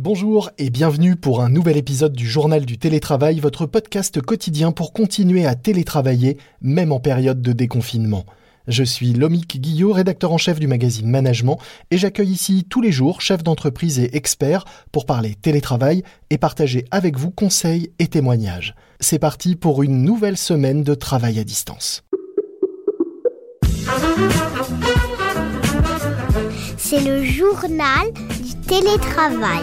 Bonjour et bienvenue pour un nouvel épisode du Journal du télétravail, votre podcast quotidien pour continuer à télétravailler, même en période de déconfinement. Je suis Lomique Guillot, rédacteur en chef du magazine Management, et j'accueille ici tous les jours chefs d'entreprise et experts pour parler télétravail et partager avec vous conseils et témoignages. C'est parti pour une nouvelle semaine de travail à distance. C'est le journal du télétravail.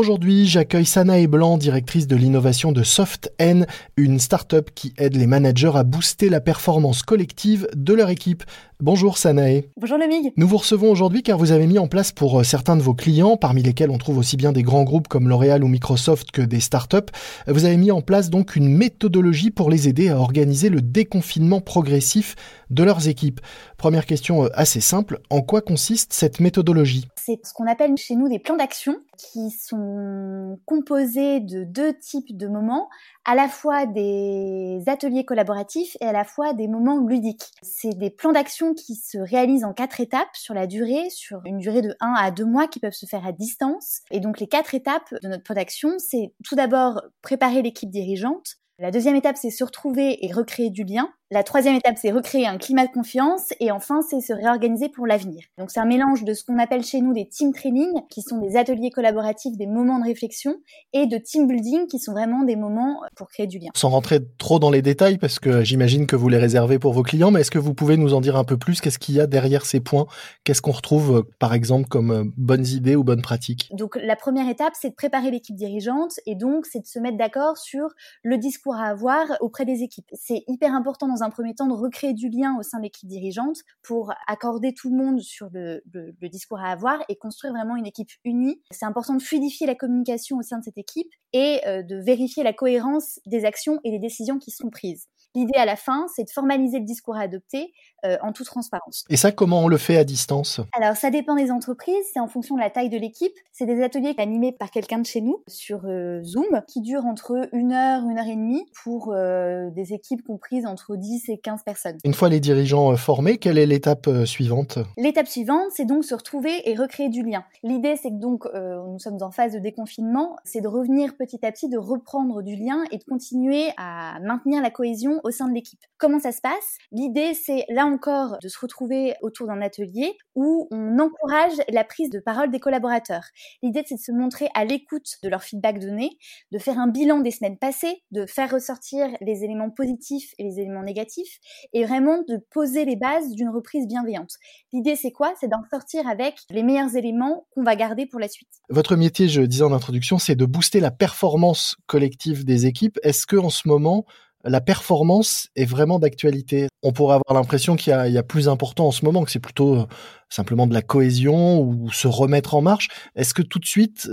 Aujourd'hui, j'accueille Sanae Blanc, directrice de l'innovation de SoftN, une start-up qui aide les managers à booster la performance collective de leur équipe. Bonjour Sanae. Bonjour Lemig. Nous vous recevons aujourd'hui car vous avez mis en place pour euh, certains de vos clients, parmi lesquels on trouve aussi bien des grands groupes comme L'Oréal ou Microsoft que des startups, vous avez mis en place donc une méthodologie pour les aider à organiser le déconfinement progressif de leurs équipes. Première question euh, assez simple, en quoi consiste cette méthodologie? C'est ce qu'on appelle chez nous des plans d'action qui sont composés de deux types de moments, à la fois des ateliers collaboratifs et à la fois des moments ludiques. C'est des plans d'action qui se réalisent en quatre étapes sur la durée, sur une durée de 1 à 2 mois qui peuvent se faire à distance. Et donc les quatre étapes de notre plan d'action, c'est tout d'abord préparer l'équipe dirigeante. La deuxième étape, c'est se retrouver et recréer du lien. La troisième étape, c'est recréer un climat de confiance. Et enfin, c'est se réorganiser pour l'avenir. Donc, c'est un mélange de ce qu'on appelle chez nous des team training, qui sont des ateliers collaboratifs, des moments de réflexion, et de team building, qui sont vraiment des moments pour créer du lien. Sans rentrer trop dans les détails, parce que j'imagine que vous les réservez pour vos clients, mais est-ce que vous pouvez nous en dire un peu plus? Qu'est-ce qu'il y a derrière ces points? Qu'est-ce qu'on retrouve, par exemple, comme euh, bonnes idées ou bonnes pratiques? Donc, la première étape, c'est de préparer l'équipe dirigeante, et donc, c'est de se mettre d'accord sur le discours à avoir auprès des équipes. C'est hyper important dans un premier temps de recréer du lien au sein de l'équipe dirigeante pour accorder tout le monde sur le, le, discours à avoir et construire vraiment une équipe unie. C'est important de fluidifier la communication au sein de cette équipe et euh, de vérifier la cohérence des actions et des décisions qui sont prises. L'idée à la fin, c'est de formaliser le discours à adopter euh, en toute transparence. Et ça, comment on le fait à distance? Alors, ça dépend des entreprises, c'est en fonction de la taille de l'équipe. C'est des ateliers animés par quelqu'un de chez nous sur euh, Zoom qui durent entre une heure, une heure et demie pour euh, des équipes comprises entre 10 et 15 personnes. Une fois les dirigeants formés, quelle est l'étape suivante? L'étape suivante, c'est donc se retrouver et recréer du lien. L'idée, c'est que donc nous sommes en phase de déconfinement, c'est de revenir petit à petit, de reprendre du lien et de continuer à maintenir la cohésion au sein de l'équipe. Comment ça se passe? L'idée, c'est là encore de se retrouver autour d'un atelier où on encourage la prise de parole des collaborateurs. L'idée, c'est de se montrer à l'écoute de leur feedback donné, de faire un bilan des semaines passées, de faire ressortir les éléments positifs et les éléments négatifs, et vraiment de poser les bases d'une reprise bienveillante. L'idée, c'est quoi? C'est d'en sortir avec les meilleurs éléments qu'on va garder pour la suite. Votre métier, je disais en introduction, c'est de booster la performance collective des équipes. Est-ce que en ce moment, la performance est vraiment d'actualité. On pourrait avoir l'impression qu'il y, a plus important en ce moment, que c'est plutôt simplement de la cohésion ou se remettre en marche Est-ce que tout de suite,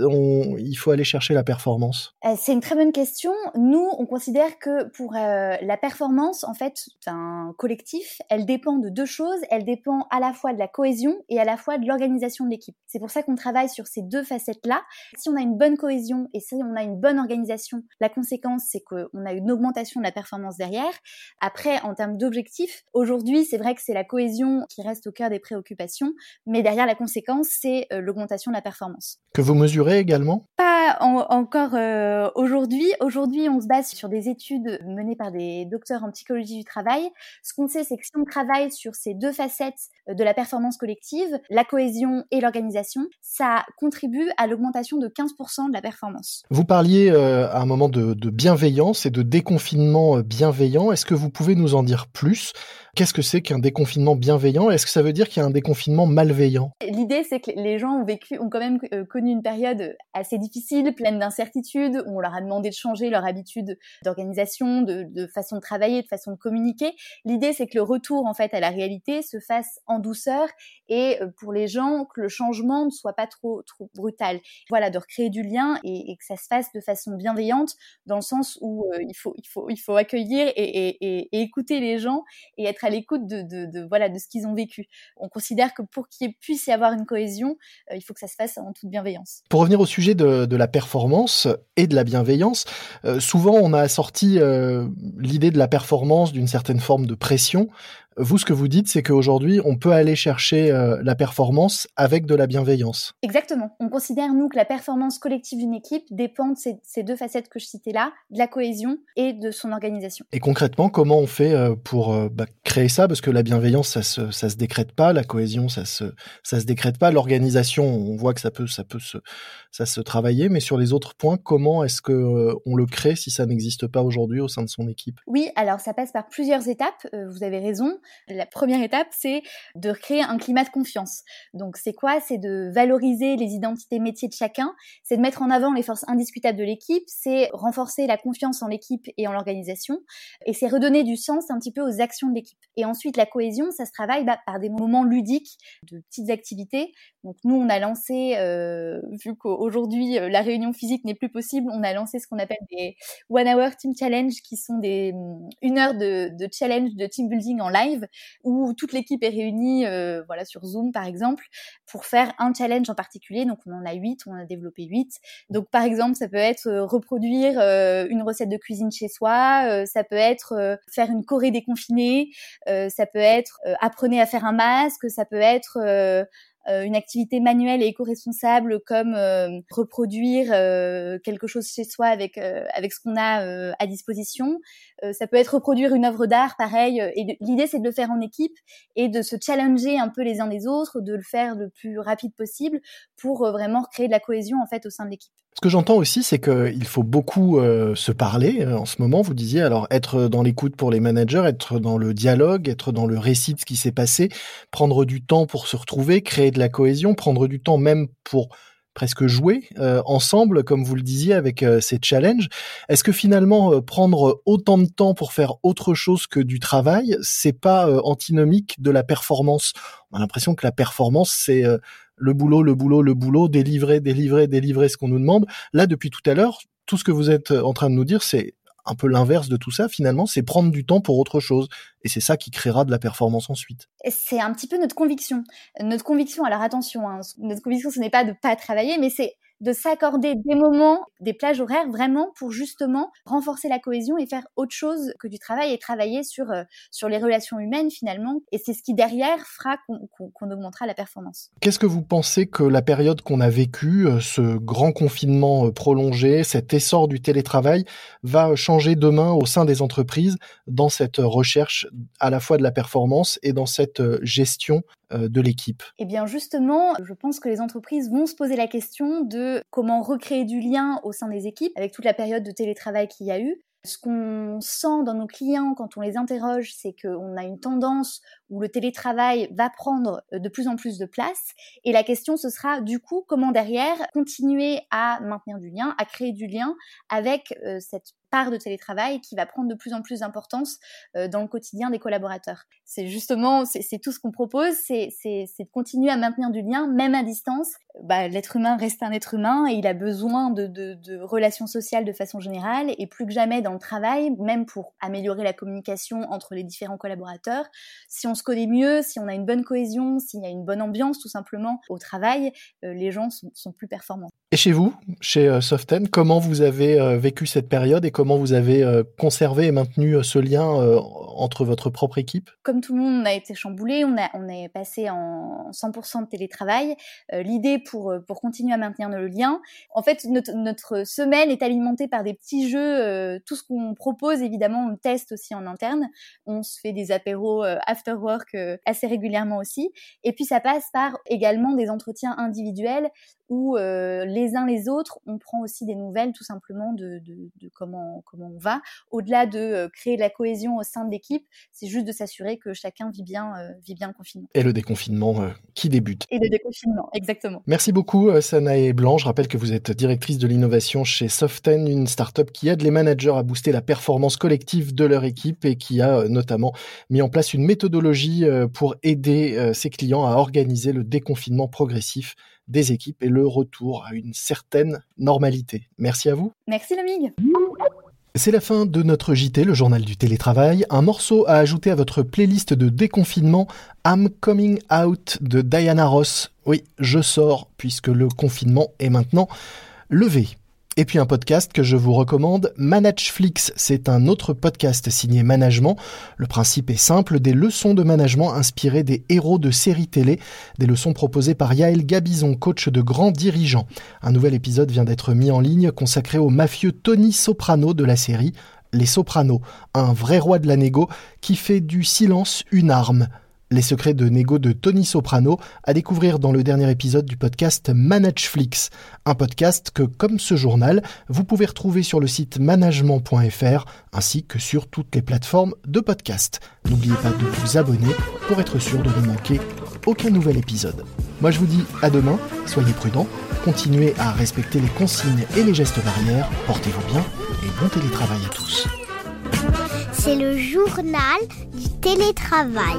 il faut aller chercher la performance? Euh, C'est une très bonne question. Nous, on considère que pour euh, la performance, en fait, un collectif, elle dépend de deux choses. Elle dépend à la fois de la cohésion et à la fois de l'organisation de l'équipe. C'est pour ça qu'on travaille sur ces deux facettes-là. Si on a une bonne cohésion et si on a une bonne organisation, la conséquence, c'est qu'on a une augmentation de la performance derrière. Après, en termes d'objectifs, aujourd'hui, c'est vrai que c'est la cohésion qui reste au cœur des préoccupations mais derrière la conséquence, c'est euh, l'augmentation de la performance. Que vous mesurez également? Pas encore euh, aujourd'hui. Aujourd'hui, on se base sur des études menées par des docteurs en psychologie du travail. Ce qu'on sait, c'est que si on travaille sur ces deux facettes euh, de la performance collective, la cohésion et l'organisation, ça contribue à l'augmentation de 15% de la performance. Vous parliez à un moment de, de bienveillance et de déconfinement bienveillant. Est-ce que vous pouvez nous en dire plus? Qu'est-ce que c'est qu'un déconfinement bienveillant? Est-ce que ça veut dire qu'il y a un déconfinement malveillant? L'idée, c'est que les gens ont vécu, ont quand même euh, connu une période assez difficile, pleine d'incertitudes, où on leur a demandé de changer leur habitude d'organisation, de, façon de travailler, de façon de communiquer. L'idée, c'est que le retour, en fait, à la réalité se fasse en douceur et euh, pour les gens, que le changement ne soit pas trop, trop brutal. Voilà, de recréer du lien et, que ça se fasse de façon bienveillante, dans le sens où euh, il, faut, il, faut, il faut accueillir et, écouter les gens et être à l'écoute de, voilà de ce qu'ils ont vécu. On considère que pour qu'il puisse y avoir une cohésion, euh, il faut que ça se fasse en toute bienveillance. Pour revenir au sujet de la performance et de la bienveillance, euh, souvent on a assorti euh, l'idée de la performance d'une certaine forme de pression. Vous, ce que vous dites, c'est qu'aujourd'hui, on peut aller chercher euh, la performance avec de la bienveillance. Exactement. On considère, nous, que la performance collective d'une équipe dépend de ces, deux facettes que je citais là, de la cohésion et de son organisation. Et concrètement, comment on fait euh, pour euh, bah, créer ça? Parce que la bienveillance, ça se, ça se décrète pas, la cohésion, ça se, ça se décrète pas. L'organisation, on voit que ça peut, ça peut se, ça se travailler, mais sur les autres points, comment est-ce que on le crée si ça n'existe pas aujourd'hui au sein de son équipe? Oui, alors ça passe par plusieurs étapes. vous avez raison. La première étape, c'est de créer un climat de confiance. Donc c'est quoi? C'est de valoriser les identités métiers de chacun, c'est de mettre en avant les forces indiscutables de l'équipe, c'est renforcer la confiance en l'équipe et en l'organisation, et c'est redonner du sens un petit peu aux actions de l'équipe. Et ensuite, la cohésion, ça se travaille bah, par des moments ludiques, de petites activités. Donc nous, on a lancé, euh, vu qu'aujourd'hui euh, la réunion physique n'est plus possible, on a lancé ce qu'on appelle des One Hour Team Challenge, qui sont des une heure de, de challenge de team building en live, où toute l'équipe est réunie, euh, voilà, sur Zoom par exemple, pour faire un challenge en particulier. Donc on en a huit, on en a développé huit. Donc par exemple, ça peut être euh, reproduire euh, une recette de cuisine chez soi, ça peut être faire une Corée déconfinée, ça peut être apprenez à faire un masque, ça peut être une activité manuelle et éco-responsable comme euh, reproduire euh, quelque chose chez soi avec avec ce qu'on a à disposition. ça peut être reproduire une œuvre d'art, pareil. Et l'idée c'est de le faire en équipe et de se challenger un peu les uns des autres, de le faire le plus rapide possible pour vraiment créer de la cohésion en fait au sein de l'équipe. Ce que j'entends aussi, c'est qu'il faut beaucoup se parler en ce moment. Vous disiez alors être dans l'écoute pour les managers, être dans le dialogue, être dans le récit de ce qui s'est passé, prendre du temps pour se retrouver, créer de la cohésion, prendre du temps même pour presque jouer euh, ensemble, comme vous le disiez, avec euh, ces challenges. Est-ce que finalement euh, prendre autant de temps pour faire autre chose que du travail, c'est pas antinomique de la performance? On a l'impression que la performance, c'est le boulot, le boulot, le boulot, délivrer, délivrer, délivrer ce qu'on nous demande. Là, depuis tout à l'heure, tout ce que vous êtes en train de nous dire, c'est un peu l'inverse de tout ça finalement, c'est prendre du temps pour autre chose. Et c'est ça qui créera de la performance ensuite. C'est un petit peu notre conviction. Notre conviction, alors attention, hein, notre conviction ce n'est pas de pas travailler, mais c'est de s'accorder des moments, des plages horaires vraiment pour justement renforcer la cohésion et faire autre chose que du travail et travailler sur, euh, sur les relations humaines finalement. Et c'est ce qui derrière fera qu'on augmentera la performance. Qu'est-ce que vous pensez que la période qu'on a vécue, euh, ce grand confinement euh, prolongé, cet essor du télétravail, va changer demain au sein des entreprises dans cette recherche à la fois de la performance et dans cette gestion euh, de l'équipe Eh bien justement, je pense que les entreprises vont se poser la question de comment recréer du lien au sein des équipes avec toute la période de télétravail qu'il y a eu. Ce qu'on sent dans nos clients quand on les interroge, c'est qu'on a une tendance où le télétravail va prendre euh, de plus en plus de place. Et la question, ce sera du coup comment derrière continuer à maintenir du lien, à créer du lien avec euh, cette part de télétravail qui va prendre de plus en plus d'importance euh, dans le quotidien des collaborateurs. C'est justement, c'est tout ce qu'on propose, c'est de continuer à maintenir du lien, même à distance. Bah, L'être humain reste un être humain et il a besoin de, relations sociales de façon générale et plus que jamais dans le travail, même pour améliorer la communication entre les différents collaborateurs. Si on se connaît mieux, si on a une bonne cohésion, s'il y a une bonne ambiance tout simplement au travail, euh, les gens sont, plus performants. Et chez vous, chez euh, Soften, comment vous avez vécu cette période et comment vous avez conservé et maintenu ce lien entre votre propre équipe? Comme tout le monde, on a été chamboulé, on, a, on est passé en 100% de télétravail. L'idée pour, pour continuer à maintenir le lien, en fait, notre, notre semaine est alimentée par des petits jeux. tout ce qu'on propose, évidemment, on teste aussi en interne. On se fait des apéros after work assez régulièrement aussi. Et puis ça passe par également des entretiens individuels où euh, les uns les autres, on prend aussi des nouvelles tout simplement de, comment, comment on va. Au-delà de euh, créer de la cohésion au sein de l'équipe, c'est juste de s'assurer que chacun vit bien, euh, vit bien le confinement. Et le déconfinement qui débute. Et le déconfinement, exactement. Merci beaucoup Sanae Blanc. Je rappelle que vous êtes directrice de l'innovation chez Soften, une start-up qui aide les managers à booster la performance collective de leur équipe et qui a notamment mis en place une méthodologie euh, pour aider euh, ses clients à organiser le déconfinement progressif des équipes et le retour à une certaine normalité. Merci à vous. Merci Lamig. C'est la fin de notre JT, le journal du télétravail. Un morceau à ajouter à votre playlist de déconfinement, I'm Coming Out de Diana Ross. Oui, je sors puisque le confinement est maintenant levé. Et puis un podcast que je vous recommande, Manageflix. C'est un autre podcast signé Management. Le principe est simple, des leçons de management inspirées des héros de séries télé, des leçons proposées par Yael Gabizon, coach de grands dirigeants. Un nouvel épisode vient d'être mis en ligne consacré au mafieux Tony Soprano de la série Les Sopranos, un vrai roi de la négo qui fait du silence une arme. Les secrets de négo de Tony Soprano à découvrir dans le dernier épisode du podcast Manageflix, un podcast que, comme ce journal, vous pouvez retrouver sur le site management.fr ainsi que sur toutes les plateformes de podcast. N'oubliez pas de vous abonner pour être sûr de ne manquer aucun nouvel épisode. Moi je vous dis à demain, soyez prudents, continuez à respecter les consignes et les gestes barrières, portez-vous bien et bon télétravail à tous. C'est le journal télétravail.